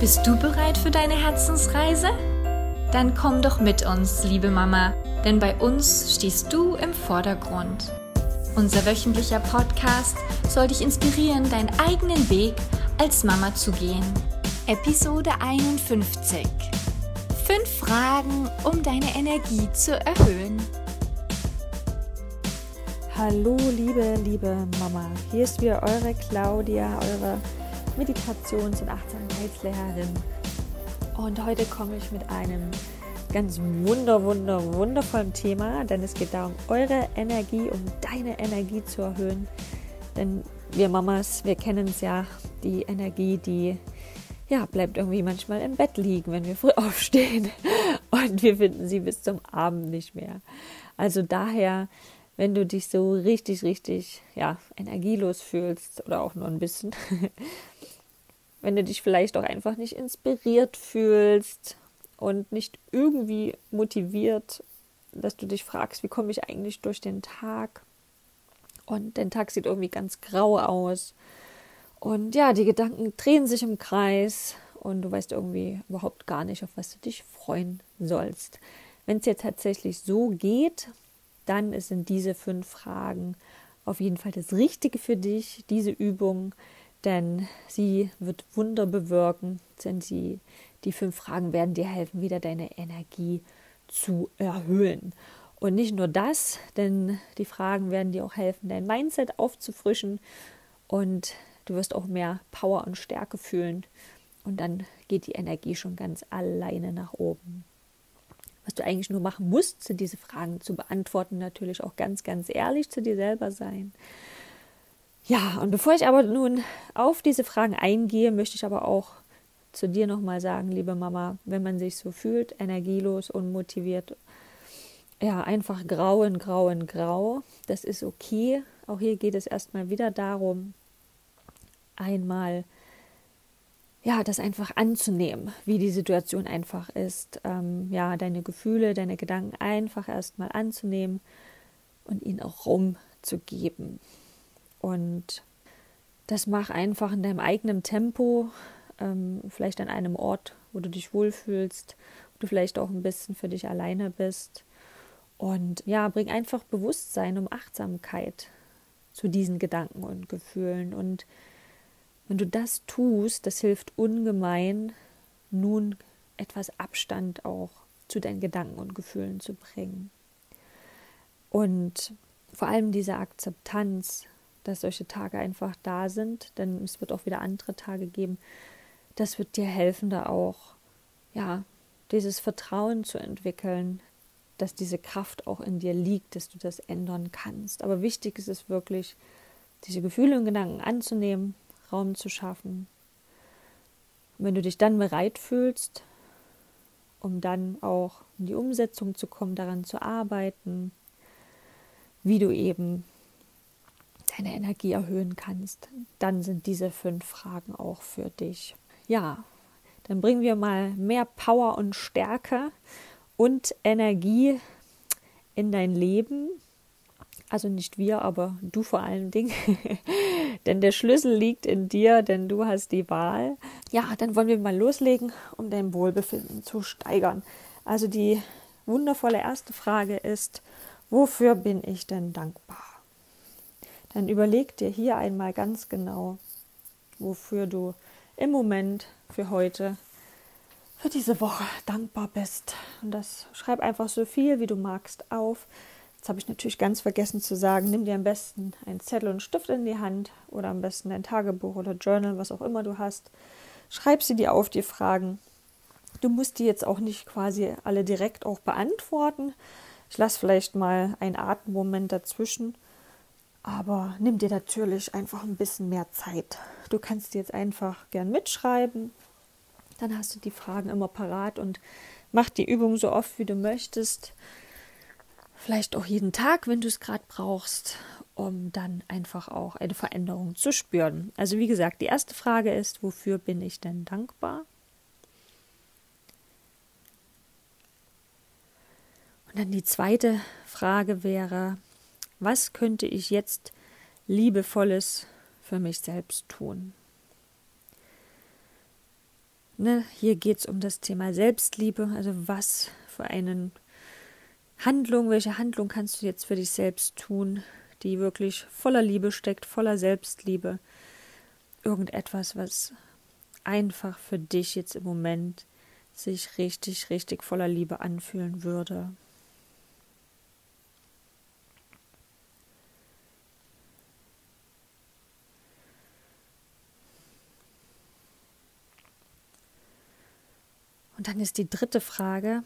Bist du bereit für deine Herzensreise? Dann komm doch mit uns, liebe Mama, denn bei uns stehst du im Vordergrund. Unser wöchentlicher Podcast soll dich inspirieren, deinen eigenen Weg als Mama zu gehen. Episode 51. Fünf Fragen, um deine Energie zu erhöhen. Hallo, liebe, liebe Mama. Hier ist wieder eure Claudia, eure Meditations- und Achtsamkeitslehrerin. Und heute komme ich mit einem ganz wunder, wunder, wundervollen Thema, denn es geht darum, eure Energie, um deine Energie zu erhöhen. Denn wir Mamas, wir kennen es ja, die Energie, die ja, bleibt irgendwie manchmal im Bett liegen, wenn wir früh aufstehen. Und wir finden sie bis zum Abend nicht mehr. Also daher, wenn du dich so richtig, richtig, ja, energielos fühlst oder auch nur ein bisschen, wenn du dich vielleicht auch einfach nicht inspiriert fühlst und nicht irgendwie motiviert, dass du dich fragst, wie komme ich eigentlich durch den Tag? Und der Tag sieht irgendwie ganz grau aus. Und ja, die Gedanken drehen sich im Kreis und du weißt irgendwie überhaupt gar nicht, auf was du dich freuen sollst. Wenn es dir tatsächlich so geht, dann sind diese fünf Fragen auf jeden Fall das Richtige für dich, diese Übung, denn sie wird Wunder bewirken, denn sie, die fünf Fragen werden dir helfen, wieder deine Energie zu erhöhen. Und nicht nur das, denn die Fragen werden dir auch helfen, dein Mindset aufzufrischen und du wirst auch mehr Power und Stärke fühlen. Und dann geht die Energie schon ganz alleine nach oben. Was du eigentlich nur machen musst, sind diese Fragen zu beantworten, natürlich auch ganz, ganz ehrlich zu dir selber sein. Ja, und bevor ich aber nun auf diese Fragen eingehe, möchte ich aber auch zu dir nochmal sagen, liebe Mama, wenn man sich so fühlt, energielos, unmotiviert, ja, einfach grau in grau das ist okay. Auch hier geht es erstmal wieder darum, einmal ja, das einfach anzunehmen, wie die Situation einfach ist. Ähm, ja, deine Gefühle, deine Gedanken einfach erstmal anzunehmen und ihnen auch Raum zu geben. Und das mach einfach in deinem eigenen Tempo, ähm, vielleicht an einem Ort, wo du dich wohlfühlst, wo du vielleicht auch ein bisschen für dich alleine bist. Und ja, bring einfach Bewusstsein um Achtsamkeit zu diesen Gedanken und Gefühlen. Und wenn du das tust, das hilft ungemein, nun etwas Abstand auch zu deinen Gedanken und Gefühlen zu bringen. Und vor allem diese Akzeptanz dass solche Tage einfach da sind, denn es wird auch wieder andere Tage geben. Das wird dir helfen, da auch, ja, dieses Vertrauen zu entwickeln, dass diese Kraft auch in dir liegt, dass du das ändern kannst. Aber wichtig ist es wirklich, diese Gefühle und Gedanken anzunehmen, Raum zu schaffen. Und wenn du dich dann bereit fühlst, um dann auch in die Umsetzung zu kommen, daran zu arbeiten, wie du eben deine Energie erhöhen kannst, dann sind diese fünf Fragen auch für dich. Ja, dann bringen wir mal mehr Power und Stärke und Energie in dein Leben. Also nicht wir, aber du vor allen Dingen. denn der Schlüssel liegt in dir, denn du hast die Wahl. Ja, dann wollen wir mal loslegen, um dein Wohlbefinden zu steigern. Also die wundervolle erste Frage ist, wofür bin ich denn dankbar? Dann überleg dir hier einmal ganz genau, wofür du im Moment für heute, für diese Woche dankbar bist. Und das schreib einfach so viel, wie du magst, auf. Jetzt habe ich natürlich ganz vergessen zu sagen, nimm dir am besten einen Zettel und Stift in die Hand oder am besten ein Tagebuch oder Journal, was auch immer du hast. Schreib sie dir auf, die Fragen. Du musst die jetzt auch nicht quasi alle direkt auch beantworten. Ich lasse vielleicht mal einen Atemmoment dazwischen aber nimm dir natürlich einfach ein bisschen mehr Zeit. Du kannst jetzt einfach gern mitschreiben. Dann hast du die Fragen immer parat und mach die Übung so oft, wie du möchtest. Vielleicht auch jeden Tag, wenn du es gerade brauchst, um dann einfach auch eine Veränderung zu spüren. Also wie gesagt, die erste Frage ist, wofür bin ich denn dankbar? Und dann die zweite Frage wäre, was könnte ich jetzt liebevolles für mich selbst tun? Ne, hier geht es um das Thema Selbstliebe, also was für eine Handlung, welche Handlung kannst du jetzt für dich selbst tun, die wirklich voller Liebe steckt, voller Selbstliebe. Irgendetwas, was einfach für dich jetzt im Moment sich richtig, richtig voller Liebe anfühlen würde. Dann ist die dritte Frage,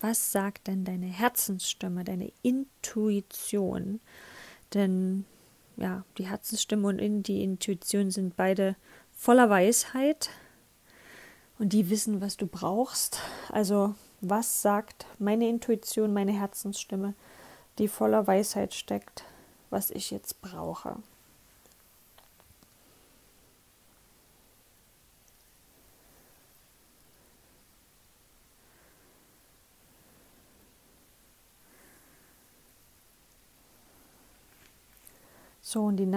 was sagt denn deine Herzensstimme, deine Intuition? Denn ja, die Herzensstimme und die Intuition sind beide voller Weisheit und die wissen, was du brauchst. Also, was sagt meine Intuition, meine Herzensstimme, die voller Weisheit steckt, was ich jetzt brauche? So, und die,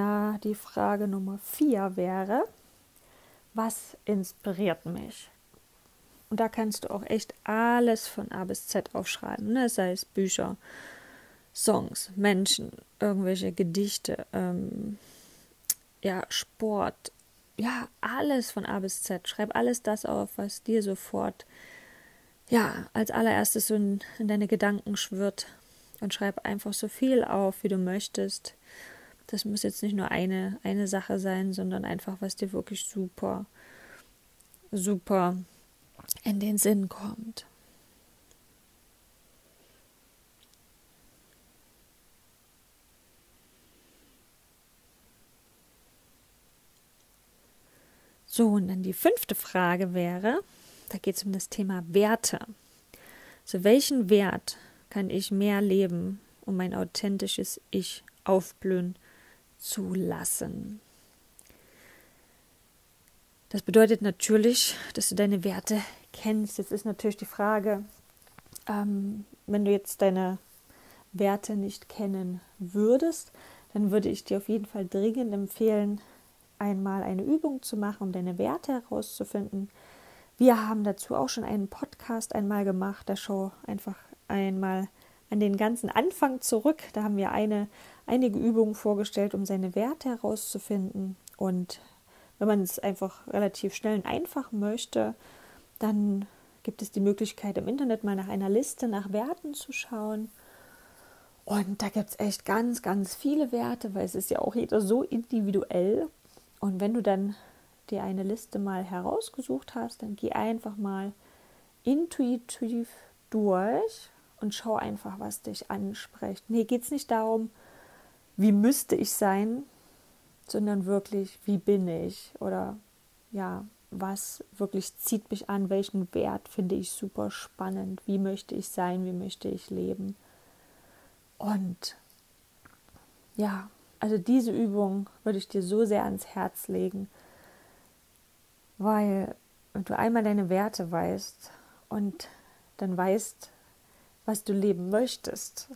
die Frage Nummer vier wäre, was inspiriert mich? Und da kannst du auch echt alles von A bis Z aufschreiben, ne? sei es Bücher, Songs, Menschen, irgendwelche Gedichte, ähm, ja, Sport, ja, alles von A bis Z. Schreib alles das auf, was dir sofort, ja, als allererstes so in, in deine Gedanken schwirrt. Und schreib einfach so viel auf, wie du möchtest. Das muss jetzt nicht nur eine, eine Sache sein, sondern einfach, was dir wirklich super, super in den Sinn kommt. So, und dann die fünfte Frage wäre, da geht es um das Thema Werte. Also welchen Wert kann ich mehr leben, um mein authentisches Ich aufblühen zulassen. Das bedeutet natürlich, dass du deine Werte kennst. Jetzt ist natürlich die Frage, ähm, wenn du jetzt deine Werte nicht kennen würdest, dann würde ich dir auf jeden Fall dringend empfehlen, einmal eine Übung zu machen, um deine Werte herauszufinden. Wir haben dazu auch schon einen Podcast einmal gemacht, da schau einfach einmal an den ganzen Anfang zurück. Da haben wir eine, einige Übungen vorgestellt, um seine Werte herauszufinden. Und wenn man es einfach relativ schnell und einfach möchte, dann gibt es die Möglichkeit, im Internet mal nach einer Liste nach Werten zu schauen. Und da gibt es echt ganz, ganz viele Werte, weil es ist ja auch jeder so individuell. Und wenn du dann dir eine Liste mal herausgesucht hast, dann geh einfach mal intuitiv durch und schau einfach, was dich anspricht. Nee, geht es nicht darum, wie müsste ich sein, sondern wirklich, wie bin ich? Oder ja, was wirklich zieht mich an, welchen Wert finde ich super spannend, wie möchte ich sein, wie möchte ich leben. Und ja, also diese Übung würde ich dir so sehr ans Herz legen, weil wenn du einmal deine Werte weißt und dann weißt, was du leben möchtest,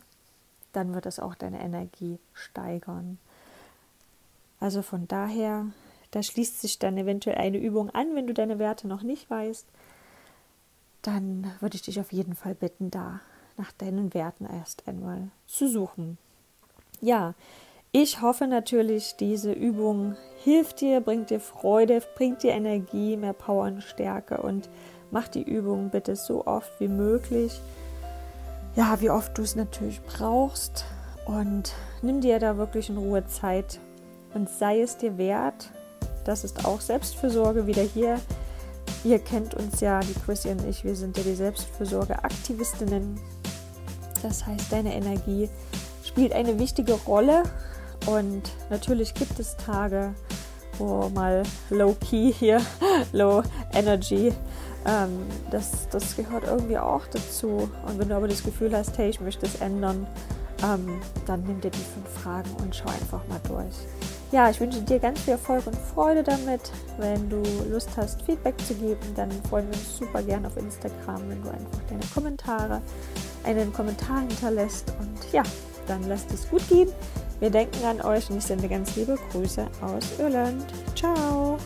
dann wird es auch deine Energie steigern. Also von daher, da schließt sich dann eventuell eine Übung an, wenn du deine Werte noch nicht weißt. Dann würde ich dich auf jeden Fall bitten, da nach deinen Werten erst einmal zu suchen. Ja, ich hoffe natürlich, diese Übung hilft dir, bringt dir Freude, bringt dir Energie, mehr Power und Stärke und mach die Übung bitte so oft wie möglich ja, wie oft du es natürlich brauchst und nimm dir da wirklich in Ruhe Zeit und sei es dir wert. Das ist auch Selbstfürsorge wieder hier. Ihr kennt uns ja, die Chrissy und ich, wir sind ja die Selbstfürsorge-Aktivistinnen. Das heißt, deine Energie spielt eine wichtige Rolle und natürlich gibt es Tage, wo mal low key hier, low energy ähm, das, das gehört irgendwie auch dazu. Und wenn du aber das Gefühl hast, hey, ich möchte es ändern, ähm, dann nimm dir die fünf Fragen und schau einfach mal durch. Ja, ich wünsche dir ganz viel Erfolg und Freude damit. Wenn du Lust hast, Feedback zu geben, dann freuen wir uns super gern auf Instagram, wenn du einfach deine Kommentare, einen Kommentar hinterlässt. Und ja, dann lasst es gut gehen. Wir denken an euch und ich sende ganz liebe Grüße aus Irland. Ciao!